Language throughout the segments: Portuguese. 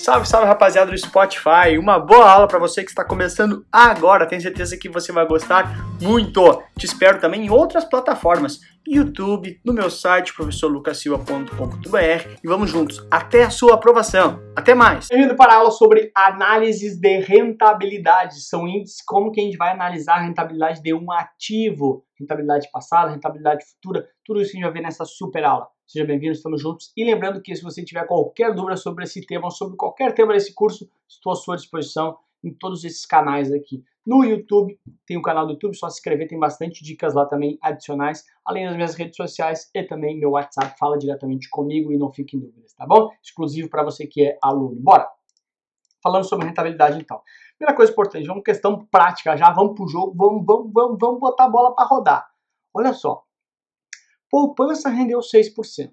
Salve, salve rapaziada do Spotify. Uma boa aula para você que está começando agora. Tenho certeza que você vai gostar muito. Te espero também em outras plataformas, YouTube, no meu site professorlucasilva.com.br e vamos juntos até a sua aprovação. Até mais. Bem-vindo para a aula sobre análises de rentabilidade. São índices como que a gente vai analisar a rentabilidade de um ativo, rentabilidade passada, rentabilidade futura, tudo isso a gente vai ver nessa super aula. Seja bem-vindo, estamos juntos. E lembrando que se você tiver qualquer dúvida sobre esse tema ou sobre qualquer tema desse curso, estou à sua disposição em todos esses canais aqui. No YouTube, tem o canal do YouTube, só se inscrever, tem bastante dicas lá também adicionais, além das minhas redes sociais e também meu WhatsApp, fala diretamente comigo e não fique em dúvidas, tá bom? Exclusivo para você que é aluno. Bora! Falando sobre rentabilidade então. Primeira coisa importante, vamos questão prática já, vamos pro jogo, vamos, vamos, vamos, vamos botar a bola para rodar. Olha só, poupança rendeu 6%.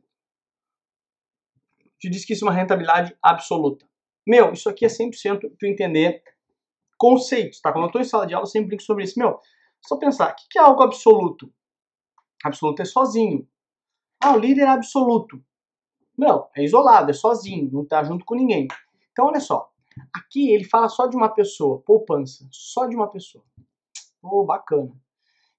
Te disse que isso é uma rentabilidade absoluta. Meu, isso aqui é 100% tu entender conceitos, tá? Quando eu estou em sala de aula, eu sempre brinco sobre isso. Meu, só pensar, o que é algo absoluto? Absoluto é sozinho. Ah, o líder é absoluto. Não, é isolado, é sozinho, não está junto com ninguém. Então, olha só. Aqui ele fala só de uma pessoa, poupança, só de uma pessoa. Oh, bacana.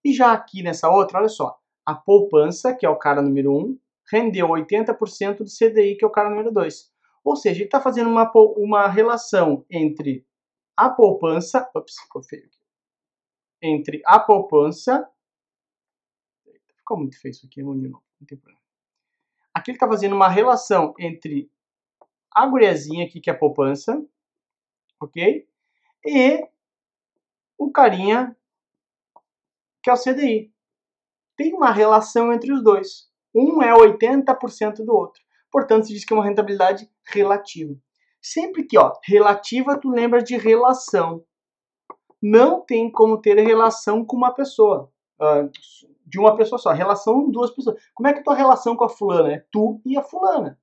E já aqui nessa outra, olha só a poupança, que é o cara número 1, rendeu 80% do CDI, que é o cara número 2. Ou seja, ele está fazendo uma, uma relação entre a poupança. Ops, ficou feio. Entre a poupança. Ficou muito feio isso aqui, vamos de novo, não tem problema. Aqui ele está fazendo uma relação entre a guriazinha aqui, que é a poupança, ok? E o carinha, que é o CDI tem uma relação entre os dois. Um é 80% do outro. Portanto, se diz que é uma rentabilidade relativa. Sempre que, ó, relativa, tu lembra de relação. Não tem como ter relação com uma pessoa. Uh, de uma pessoa só. Relação duas pessoas. Como é que é tua relação com a fulana? É tu e a fulana.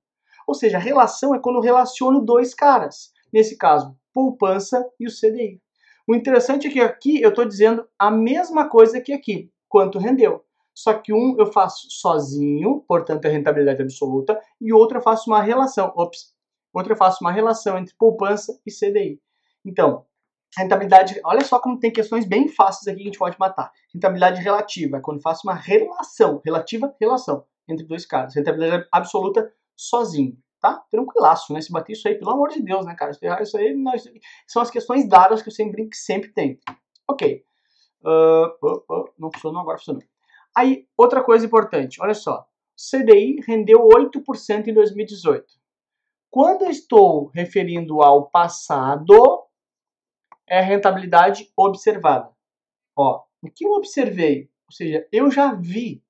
Ou seja, relação é quando eu relaciono dois caras. Nesse caso, poupança e o CDI. O interessante é que aqui eu estou dizendo a mesma coisa que aqui. Quanto rendeu. Só que um eu faço sozinho, portanto é rentabilidade absoluta, e outro eu faço uma relação, ops, outro eu faço uma relação entre poupança e CDI. Então, rentabilidade, olha só como tem questões bem fáceis aqui que a gente pode matar. Rentabilidade relativa é quando faço uma relação, relativa, relação entre dois caras. Rentabilidade absoluta sozinho, tá? Tranquilaço, né? Se bater isso aí, pelo amor de Deus, né, cara? Isso aí nós, são as questões dadas que eu sempre, sempre tem. Ok. Uh, uh, uh, não funcionou, agora funcionou. Aí, outra coisa importante, olha só. CDI rendeu 8% em 2018. Quando estou referindo ao passado, é a rentabilidade observada. Ó, o que eu observei, ou seja, eu já vi.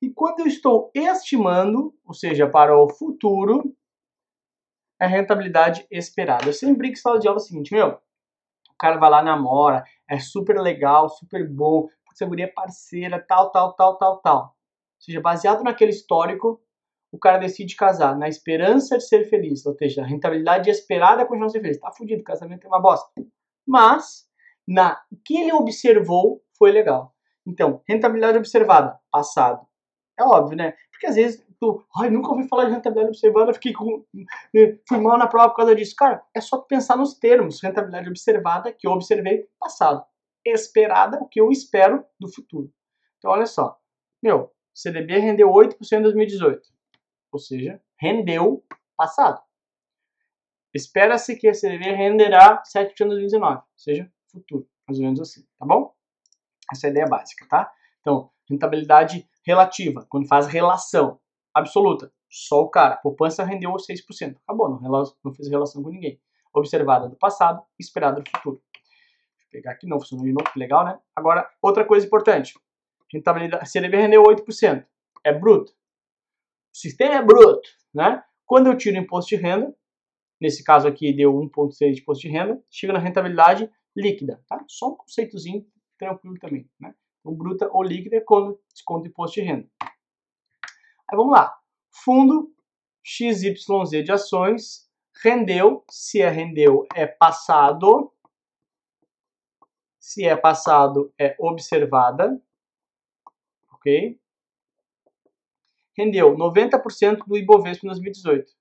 E quando eu estou estimando, ou seja, para o futuro, é a rentabilidade esperada. Eu sempre brinco em sala de aula o seguinte, meu, o cara vai lá, namora, é super legal, super bom, segurança parceira, tal, tal, tal, tal, tal. Ou seja, baseado naquele histórico, o cara decide casar na esperança de ser feliz, ou seja, a rentabilidade esperada é continuar ser feliz. Tá fudido, o casamento é uma bosta. Mas, na que ele observou, foi legal. Então, rentabilidade observada, passado. É óbvio, né? Porque às vezes tu, ai, nunca ouvi falar de rentabilidade observada, fiquei com, fui mal na prova por causa disso. Cara, é só pensar nos termos. Rentabilidade observada, que eu observei, passado esperada, o que eu espero do futuro. Então, olha só. Meu, CDB rendeu 8% em 2018. Ou seja, rendeu passado. Espera-se que a CDB renderá 7% em 2019. Ou seja, futuro. Mais ou menos assim. Tá bom? Essa é a ideia básica, tá? Então, rentabilidade relativa, quando faz relação absoluta. Só o cara. Poupança rendeu 6%. Acabou, não, não fez relação com ninguém. Observada do passado, esperada do futuro pegar aqui, não funcionou de novo, legal, né? Agora, outra coisa importante. Rentabilidade, CDB rendeu 8%. É bruto. Sistema é bruto, né? Quando eu tiro imposto de renda, nesse caso aqui deu 1,6 de imposto de renda, chega na rentabilidade líquida, tá? Só um conceitozinho tranquilo também, né? Então, bruta ou líquida é quando desconta o imposto de renda. Aí vamos lá. Fundo XYZ de ações rendeu, se é rendeu é passado, se é passado, é observada. Ok? Rendeu 90% do Ibovespa em 2018.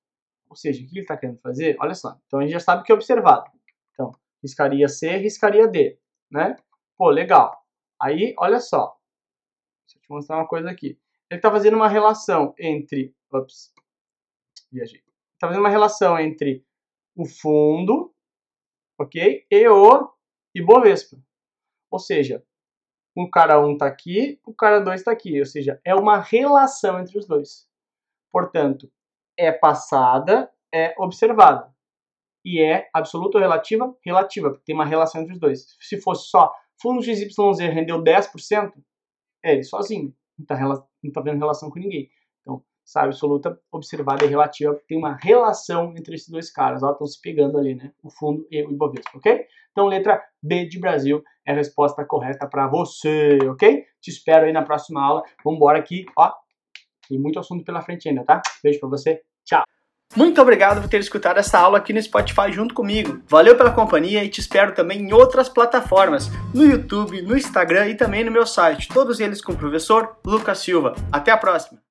Ou seja, o que ele está querendo fazer? Olha só. Então a gente já sabe que é observado. Então, riscaria C, riscaria D, né? Pô, legal. Aí, olha só. Deixa eu te mostrar uma coisa aqui. Ele está fazendo uma relação entre... Ops. Viajei. Está fazendo uma relação entre o fundo, ok? E o Ibovespa. Ou seja, o cara 1 um está aqui, o cara 2 está aqui. Ou seja, é uma relação entre os dois. Portanto, é passada, é observada. E é absoluta ou relativa? Relativa, porque tem uma relação entre os dois. Se fosse só fundo XYZ rendeu 10%, é ele sozinho. Não está tá vendo relação com ninguém. Então, sabe, absoluta, observada e relativa, porque tem uma relação entre esses dois caras. Estão se pegando ali, né? O fundo e o Ibovespa, ok? Então, letra B de Brasil é a resposta correta para você, ok? Te espero aí na próxima aula. Vamos embora aqui, ó. Tem muito assunto pela frente ainda, tá? Beijo para você. Tchau. Muito obrigado por ter escutado essa aula aqui no Spotify junto comigo. Valeu pela companhia e te espero também em outras plataformas, no YouTube, no Instagram e também no meu site, todos eles com o professor Lucas Silva. Até a próxima!